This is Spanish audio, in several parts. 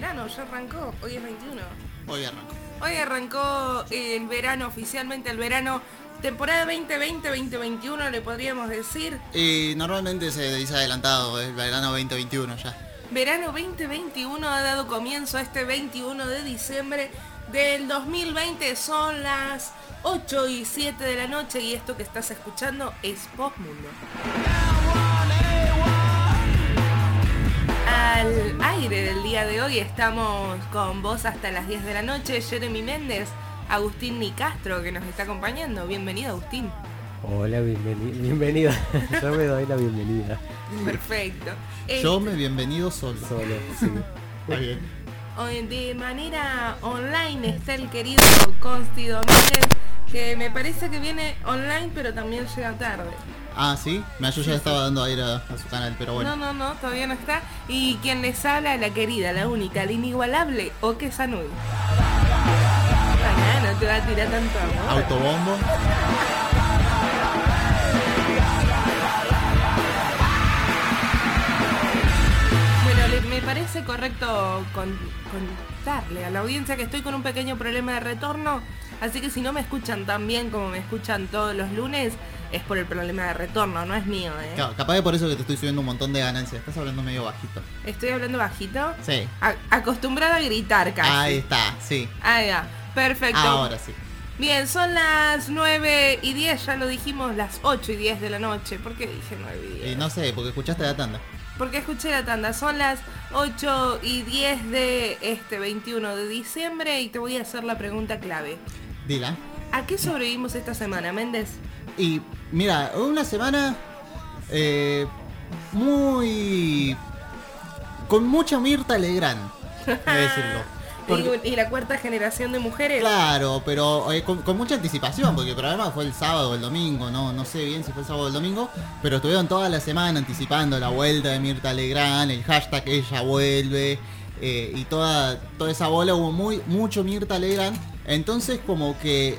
verano, ya arrancó, hoy es 21. Hoy arrancó. Hoy arrancó el verano oficialmente, el verano temporada 2020-2021 le podríamos decir. Y normalmente se dice adelantado, el verano 2021 ya. Verano 2021 ha dado comienzo a este 21 de diciembre del 2020. Son las 8 y 7 de la noche y esto que estás escuchando es Postmundo. Al aire del día de hoy estamos con vos hasta las 10 de la noche. Jeremy Méndez, Agustín Nicastro que nos está acompañando. Bienvenido Agustín. Hola, bienveni- bienvenida. Yo me doy la bienvenida. Perfecto. Eh, Yo me bienvenido solo. Solo, sí. Está bien. Hoy De manera online está el querido Consti Domínguez, que me parece que viene online, pero también llega tarde. Ah, sí, me yo ya estaba dando aire a, a su canal, pero bueno. No, no, no, todavía no está. Y quien les habla, la querida, la única, la inigualable, Oke Sanui. Mañana no te va a tirar tanto amor. Autobombo. Bueno, me parece correcto con- contarle a la audiencia que estoy con un pequeño problema de retorno, así que si no me escuchan tan bien como me escuchan todos los lunes, es por el problema de retorno, no es mío, ¿eh? Claro, capaz de por eso que te estoy subiendo un montón de ganancias. Estás hablando medio bajito. Estoy hablando bajito. Sí. A- acostumbrada a gritar casi. Ahí está, sí. Ahí va. Perfecto. Ahora sí. Bien, son las 9 y 10, ya lo dijimos, las 8 y 10 de la noche. ¿Por qué dije 9 y 10? Y no sé, porque escuchaste la tanda. Porque escuché la tanda. Son las 8 y 10 de este 21 de diciembre y te voy a hacer la pregunta clave. Dila. ¿A qué sobrevivimos esta semana, Méndez? Y mira, una semana eh, muy... con mucha Mirta Legrand, decirlo. Porque- Y, y la cuarta generación de mujeres. Claro, pero eh, con, con mucha anticipación, porque el programa fue el sábado o el domingo, no, no sé bien si fue el sábado o el domingo, pero estuvieron toda la semana anticipando la vuelta de Mirta Legrand, el hashtag ella vuelve, eh, y toda, toda esa bola hubo muy, mucho Mirta Legrand, entonces como que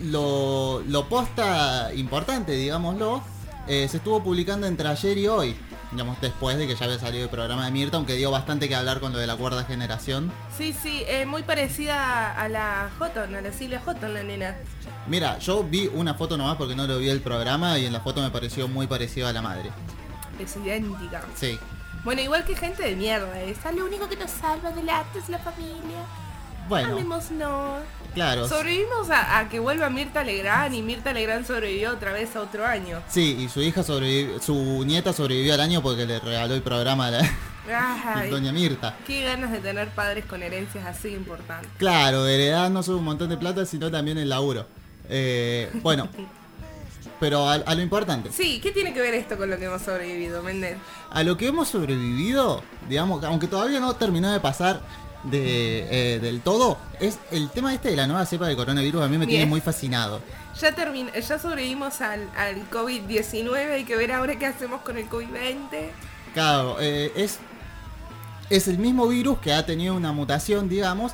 lo, lo posta importante, digámoslo, eh, se estuvo publicando entre ayer y hoy. Digamos, después de que ya había salido el programa de Mirta, aunque dio bastante que hablar con lo de la cuarta generación. Sí, sí, eh, muy parecida a la Houghton, a la Silvia Houghton, la nena. Mira, yo vi una foto nomás porque no lo vi el programa y en la foto me pareció muy parecido a la madre. Es idéntica. Sí. Bueno, igual que gente de mierda, esa lo único que nos salva del arte es la familia. Bueno, Amémonos. claro. Sobrevivimos a, a que vuelva Mirta Legrand y Mirta Legrand sobrevivió otra vez a otro año. Sí, y su hija sobrevivió, su nieta sobrevivió al año porque le regaló el programa a la Ay, doña Mirta. qué ganas de tener padres con herencias así importantes. Claro, heredad no solo un montón de plata, sino también el laburo. Eh, bueno, pero a, a lo importante. Sí, ¿qué tiene que ver esto con lo que hemos sobrevivido, Méndez? A lo que hemos sobrevivido, digamos, aunque todavía no terminó de pasar de, eh, del todo, es el tema este de la nueva cepa del coronavirus. A mí me tiene muy fascinado. Ya, termin ya sobrevivimos al, al COVID-19, hay que ver ahora qué hacemos con el COVID-20. Claro, eh, es, es el mismo virus que ha tenido una mutación, digamos,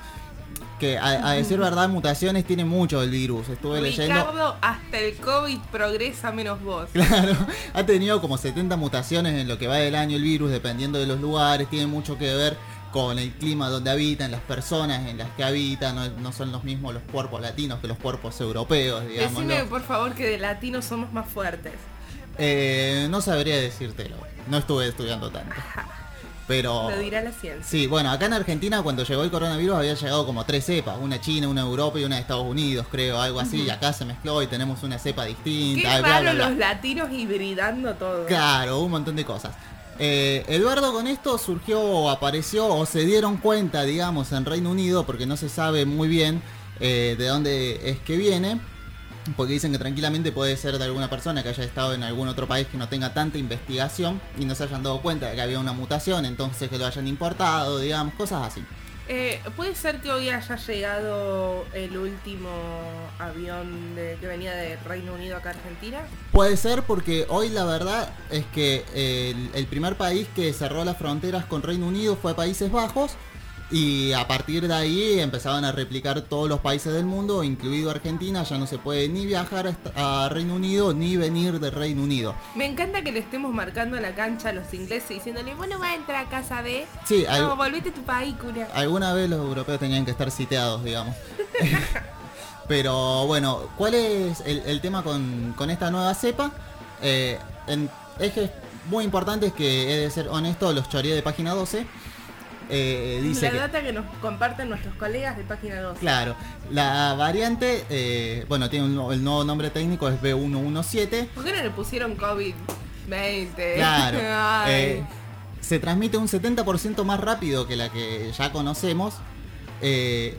que a, a decir verdad, mutaciones tiene mucho el virus. Estuve leyendo. Ricardo, hasta el COVID progresa menos vos. Claro, ha tenido como 70 mutaciones en lo que va del año el virus, dependiendo de los lugares, tiene mucho que ver con el clima donde habitan, las personas en las que habitan, no, no son los mismos los cuerpos latinos que los cuerpos europeos, digamos. Decime por favor que de latinos somos más fuertes. Eh, no sabría decírtelo, no estuve estudiando tanto. Pero... Lo dirá la ciencia. Sí, bueno, acá en Argentina cuando llegó el coronavirus había llegado como tres cepas, una China, una Europa y una de Estados Unidos, creo, algo así, y acá se mezcló y tenemos una cepa Qué distinta. bla, bla, bla. los latinos hibridando todo. Claro, un montón de cosas. Eh, Eduardo con esto surgió apareció o se dieron cuenta, digamos, en Reino Unido, porque no se sabe muy bien eh, de dónde es que viene, porque dicen que tranquilamente puede ser de alguna persona que haya estado en algún otro país que no tenga tanta investigación y no se hayan dado cuenta de que había una mutación, entonces que lo hayan importado, digamos, cosas así. Eh, ¿Puede ser que hoy haya llegado el último avión de- que venía de Reino Unido acá a Argentina? Puede ser porque hoy la verdad es que el, el primer país que cerró las fronteras con Reino Unido fue Países Bajos Y a partir de ahí empezaban a replicar todos los países del mundo, incluido Argentina, ya no se puede ni viajar a Reino Unido ni venir de Reino Unido. Me encanta que le estemos marcando la cancha a los ingleses diciéndole, bueno, va a entrar a casa de... Sí, No, al- volvete a tu país, cura. alguna vez los europeos tenían que estar siteados, digamos. Pero bueno, ¿cuál es el, el tema con, con esta nueva cepa? Eh, en ejes muy importantes que he de ser honesto, los choré de página 12. Eh, dice la que, data que nos comparten nuestros colegas de página 2. claro, la variante, eh, bueno, tiene un- el nuevo nombre técnico es B117. ¿Por qué no le pusieron COVID-20? Claro. Eh, se transmite un 70% más rápido que la que ya conocemos. eh,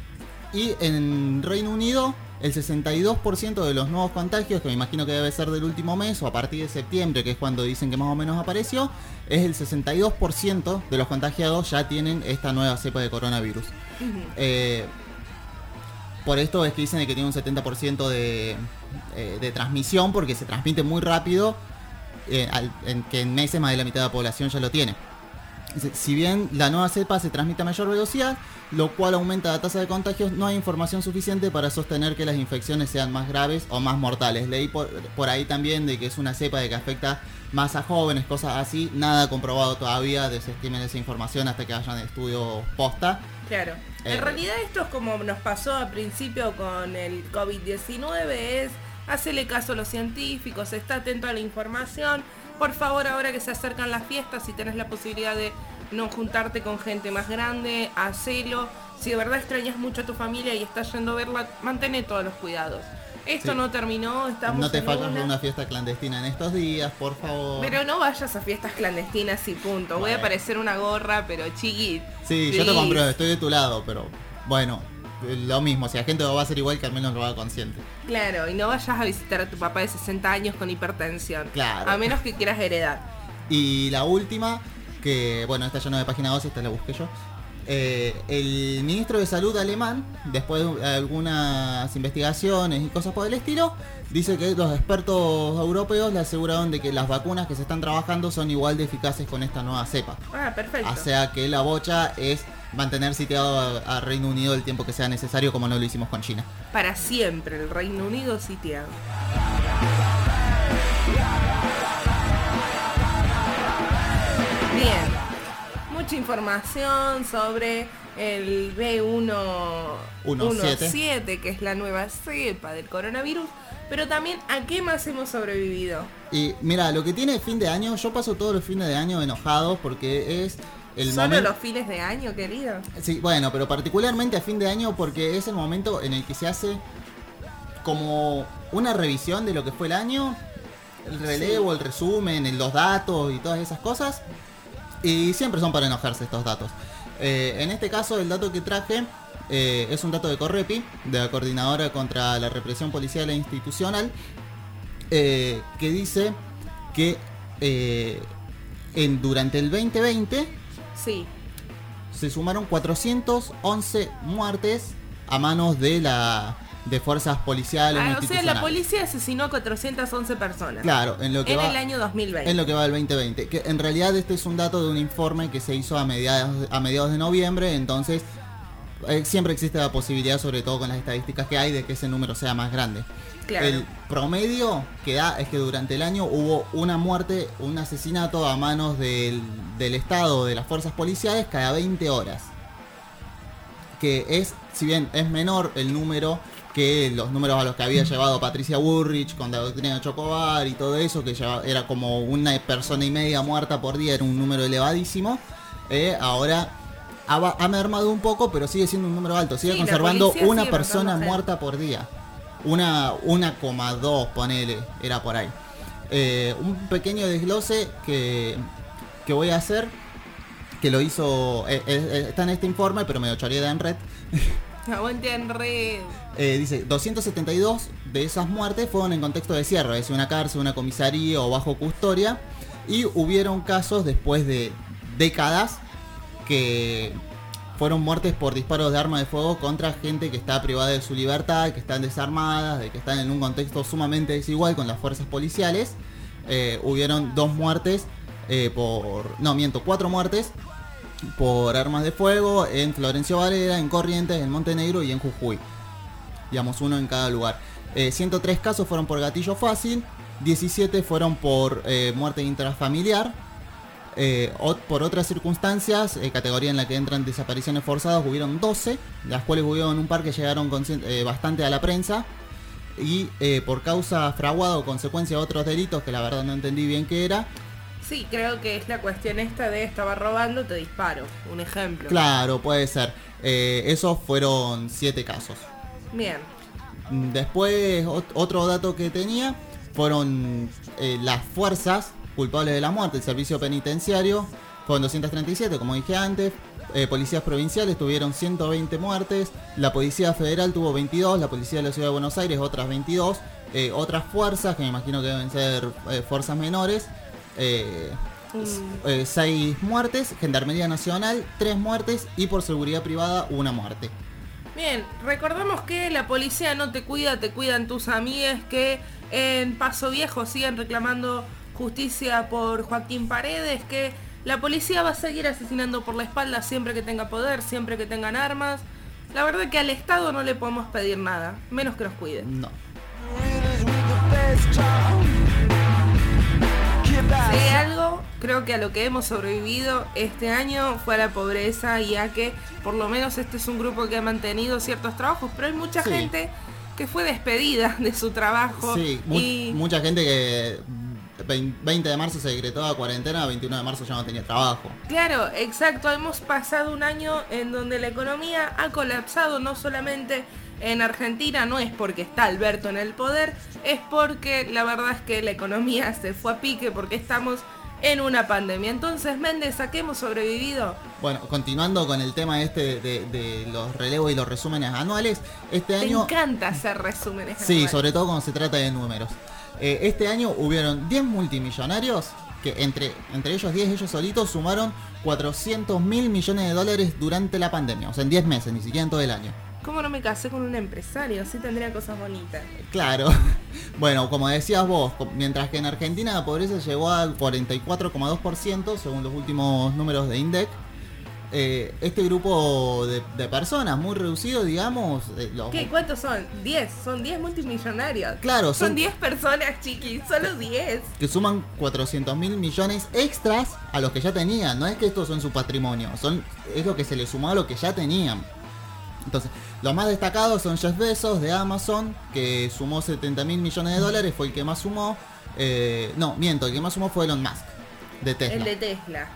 y en Reino Unido, el 62% de los nuevos contagios, que me imagino que debe ser del último mes o a partir de septiembre, que es cuando dicen que más o menos apareció, es el 62% de los contagiados ya tienen esta nueva cepa de coronavirus. Eh, por esto es que dicen que tiene un 70% de, eh, de transmisión porque se transmite muy rápido, eh, al- en, que en meses más de la mitad de la población ya lo tiene. Si bien la nueva cepa se transmite a mayor velocidad, lo cual aumenta la tasa de contagios, no hay información suficiente para sostener que las infecciones sean más graves o más mortales. Leí por, por ahí también de que es una cepa de que afecta más a jóvenes, cosas así. Nada comprobado todavía, desestimen esa información hasta que hayan estudios posta. Claro. Eh, en realidad esto es como nos pasó al principio con el COVID-19, es hacerle caso a los científicos, está atento a la información. Por favor, ahora que se acercan las fiestas, si tenés la posibilidad de no juntarte con gente más grande, hacelo. Si de verdad extrañas mucho a tu familia y estás yendo a verla, mantén todos los cuidados. Esto Sí. no terminó, estamos No te en falles una. de una fiesta clandestina en estos días, por favor. Pero no vayas a fiestas clandestinas y punto. Voy a parecer una gorra, pero chiquit. Sí, yo te compro, estoy de tu lado, pero bueno, lo mismo, si la gente va a hacer igual que al menos lo haga consciente. Claro, y no vayas a visitar a tu papá de 60 años con hipertensión. Claro. A menos que quieras heredar. Y la última, que bueno, esta ya no de página 12, esta la busqué yo. Eh, el ministro de Salud alemán, después de algunas investigaciones y cosas por el estilo, dice que los expertos europeos le aseguraron de que las vacunas que se están trabajando son igual de eficaces con esta nueva cepa. Ah, perfecto. O sea que la bocha es mantener sitiado a, a Reino Unido el tiempo que sea necesario como no lo hicimos con China. Para siempre el Reino Unido sitiado. Bien. Mucha información sobre el B117, que es la nueva cepa del coronavirus. Pero también, ¿a qué más hemos sobrevivido? Y mira, lo que tiene fin de año, yo paso todos los fines de año enojado porque es el Solo momento... los fines de año, querido. Sí, bueno, pero particularmente a fin de año porque es el momento en el que se hace como una revisión de lo que fue el año, el relevo, el resumen, los datos y todas esas cosas. Y siempre son para enojarse estos datos. Eh, en este caso, el dato que traje eh, es un dato de Correpi, de la Coordinadora contra la Represión Policial e Institucional, eh, que dice que en, durante el 2020 Sí. se sumaron 411 muertes a manos de la de fuerzas policiales Ah, o sea, la policía asesinó a 411 personas. Claro, en lo que en va el año 2020. en lo que va del 2020, que en realidad este es un dato de un informe que se hizo a mediados a mediados de noviembre, entonces siempre existe la posibilidad, sobre todo con las estadísticas que hay, de que ese número sea más grande. Claro. El promedio que da es que durante el año hubo una muerte, un asesinato a manos del, del Estado, de las fuerzas policiales, cada 20 horas. Que es, si bien es menor el número que los números a los que había llevado Patricia Burrich con la doctrina de Chocobar y todo eso, que era como una persona y media muerta por día, era un número elevadísimo. eh, ahora ha, ha mermado un poco, pero sigue siendo un número alto. Sigue Sí, conservando una persona muerta por día. Una, una coma dos, ponele, era por ahí. Eh, un pequeño desglose que, que voy a hacer, que lo hizo, eh, eh, está en este informe, pero me lo choré de en red. Aguante en red. Eh, dice, 272 de esas muertes fueron en contexto de cierre, es una cárcel, una comisaría o bajo custodia. Y hubieron casos después de décadas que fueron muertes por disparos de arma de fuego contra gente que está privada de su libertad, que están desarmadas, de que están en un contexto sumamente desigual con las fuerzas policiales. Eh, hubieron dos muertes eh, por... No, miento, cuatro muertes por armas de fuego en Florencio Varela, en Corrientes, en Montenegro y en Jujuy. Digamos, uno en cada lugar. Eh, 103 casos fueron por gatillo fácil, 17 fueron por eh, muerte intrafamiliar. Eh, por otras circunstancias, eh, categoría en la que entran desapariciones forzadas, hubieron 12, las cuales hubieron un par que llegaron eh, bastante a la prensa. Y por causa fraguada o consecuencia de otros delitos, que la verdad no entendí bien qué era, Sí, creo que es la cuestión esta de estaba robando, te disparo. Un ejemplo. claro, puede ser. Esos fueron 7 casos. Bien. Mm, Después, ot- otro dato que tenía fueron las fuerzas culpables de la muerte. El servicio penitenciario fueron 237, como dije antes. Eh, policías provinciales tuvieron 120 muertes. La Policía Federal tuvo 22. La Policía de la Ciudad de Buenos Aires otras 22. Eh, otras fuerzas, que me imagino que deben ser eh, fuerzas menores. Eh, Mm, 6 muertes. Gendarmería Nacional, 3 muertes. Y por seguridad privada, una muerte. Bien, recordamos que la policía no te cuida, te cuidan tus amigues que en Paso Viejo siguen reclamando justicia por Joaquín Paredes, que la policía va a seguir asesinando por la espalda siempre que tenga poder, siempre que tengan armas. La verdad que al Estado no le podemos pedir nada, menos que nos cuide. No. Si hay algo, creo que a lo que hemos sobrevivido este año fue a la pobreza y a que por lo menos este es un grupo que ha mantenido ciertos trabajos, pero hay mucha Sí. gente que fue despedida de su trabajo Sí, y mucha gente que 20 de marzo se decretó la cuarentena, 21 de marzo ya no tenía trabajo. claro, exacto, hemos pasado un año en donde la economía ha colapsado no solamente en Argentina, no es porque está Alberto en el poder, es porque la verdad es que la economía se fue a pique porque estamos en una pandemia. Entonces, Méndez, ¿a qué hemos sobrevivido? Bueno, continuando con el tema este de, de los relevos y los resúmenes anuales, este Te año... encanta hacer resúmenes. Sí, anuales. sobre todo cuando se trata de números. Eh, este año hubieron 10 multimillonarios que entre, entre ellos 10 ellos solitos sumaron 400 mil millones de dólares durante la pandemia. O sea, en 10 meses, ni siquiera en todo el año. ¿Cómo no me casé con un empresario? Así tendría cosas bonitas. Claro. Bueno, como decías vos, mientras que en Argentina la pobreza llegó al 44,2% según los últimos números de INDEC, eh, este grupo de, de personas muy reducido, digamos, eh, los- ¿Qué? ¿Cuántos son? 10. Son 10 multimillonarios. Claro, Son son- 10 personas, chiquis. Solo 10. que suman 400 mil millones extras a los que ya tenían. No es que estos son su patrimonio, son es lo que se le sumó a lo que ya tenían. Entonces, los más destacados son Jeff Bezos de Amazon, que sumó 70 mil millones de dólares, fue el que más sumó. Eh, no, miento, el que más sumó fue Elon Musk, de Tesla. El de Tesla.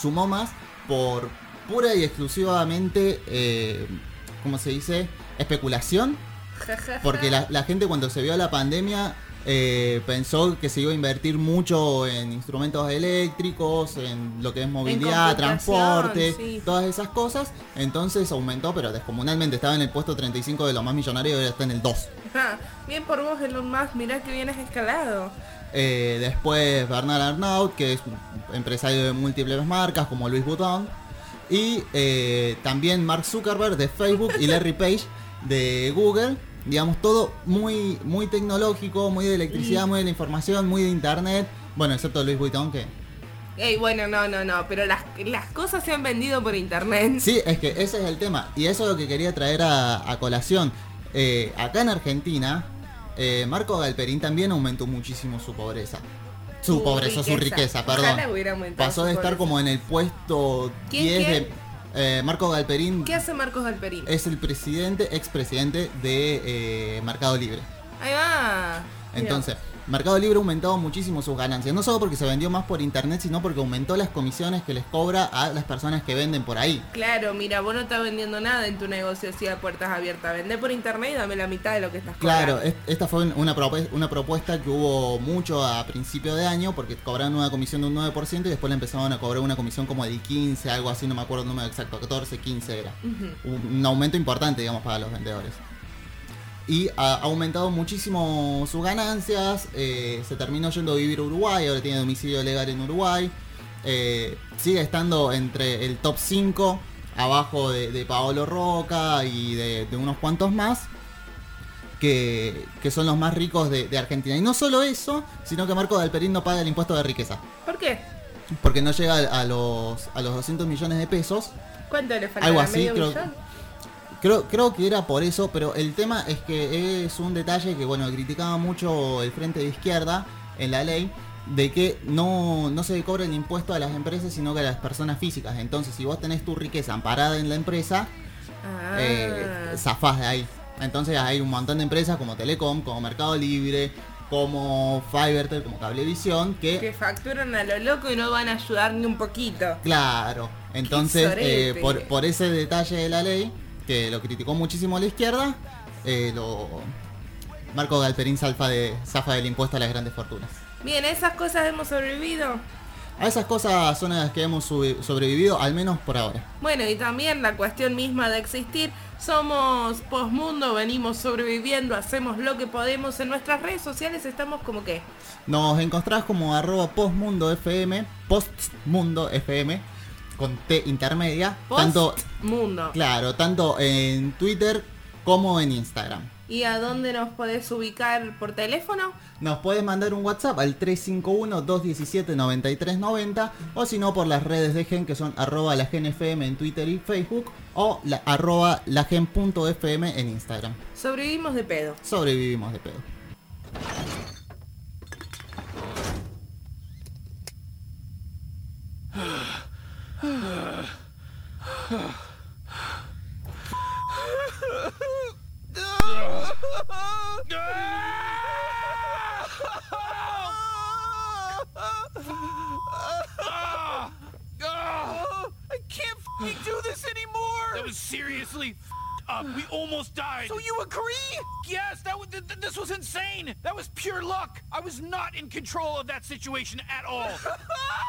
Sumó más por pura y exclusivamente, eh, ¿cómo se dice? Especulación. Porque la, la gente cuando se vio la pandemia eh, pensó que se iba a invertir mucho en instrumentos eléctricos, en lo que es movilidad, transporte, sí. todas esas cosas. Entonces aumentó, pero descomunalmente. Estaba en el puesto 35 de los más millonarios y ahora está en el 2. Ah, Bien por vos, Elon Musk. Mirá que bien has escalado. Eh, después Bernard Arnault, que es un empresario de múltiples marcas como Louis Vuitton. Y eh, también Mark Zuckerberg de Facebook y Larry Page de Google. Digamos, todo muy, muy tecnológico, muy de electricidad, muy de la información, muy de internet. Bueno, excepto Louis Vuitton que... Ey, bueno, no, no, no. Pero las, las cosas se han vendido por internet. Sí, es que ese es el tema. Y eso es lo que quería traer a, a colación. Eh, acá en Argentina, eh, Marco Galperín también aumentó muchísimo su pobreza. Su pobreza, su riqueza, perdón. Pasó de estar pobreza. como en el puesto ¿Quién, 10 quién? de... eh, Marco Galperín ¿Qué hace Marcos Galperín? es el presidente, expresidente de eh, Mercado Libre. Ahí va. Mira. Mercado Libre ha aumentado muchísimo sus ganancias. No solo porque se vendió más por internet, sino porque aumentó las comisiones que les cobra a las personas que venden por ahí. Claro, mira, vos no estás vendiendo nada en tu negocio así a puertas abiertas. Vende por internet y dame la mitad de lo que estás Claro, cobrando. es- esta fue una, propu- una propuesta que hubo mucho a principio de año porque cobraron una comisión de un 9% y después le empezaron a cobrar una comisión como del 15, algo así, no me acuerdo el número exacto, 14, 15 era. Un aumento importante, digamos, para los vendedores. Y ha aumentado muchísimo sus ganancias, eh, se terminó yendo a vivir a Uruguay, ahora tiene domicilio legal en Uruguay. Eh, sigue estando entre el top 5, abajo de, de Paolo Roca y de, de unos cuantos más, que, que son los más ricos de, de Argentina. Y no solo eso, sino que Marco Dalperín no paga el impuesto de riqueza. ¿Por qué? porque no llega a los, a los 200 millones de pesos. ¿Cuánto le falta? Algo así, ¿Medio creo- millón? Creo, creo que era por eso, pero el tema es que es un detalle que, bueno, criticaba mucho el Frente de Izquierda en la ley, de que no, no se cobra el impuesto a las empresas, sino que a las personas físicas. Entonces, si vos tenés tu riqueza amparada en la empresa, Ah. eh, zafás de ahí. Entonces hay un montón de empresas como Telecom, como Mercado Libre, como Fivertel, como Cablevisión, que que facturan a lo loco y no van a ayudar ni un poquito. Claro, entonces eh, por, por ese detalle de la ley, que lo criticó muchísimo la izquierda, eh, lo Marco Galperín zafa, de, zafa del impuesto a las grandes fortunas. Bien, esas cosas hemos sobrevivido. A esas cosas son las que hemos sobrevivido, al menos por ahora. Bueno, y también la cuestión misma de existir. Somos Postmundo, venimos sobreviviendo, hacemos lo que podemos. En nuestras redes sociales estamos como que. Nos encontrás como arroba postmundo FM, postmundo FM, con T intermedia, tanto, Postmundo. claro, tanto en Twitter como en Instagram. ¿Y a dónde nos podés ubicar por teléfono? Nos puedes mandar un WhatsApp al 351-217-9390 o si no por las redes de Gen que son arroba la Gen FM en Twitter y Facebook o la, arroba lagen.fm en Instagram. Sobrevivimos de pedo. Sobrevivimos de pedo. Seriously f***ed up. We almost died. So you agree? yes, that was, th- th- this was insane. That was pure luck. I was not in control of that situation at all.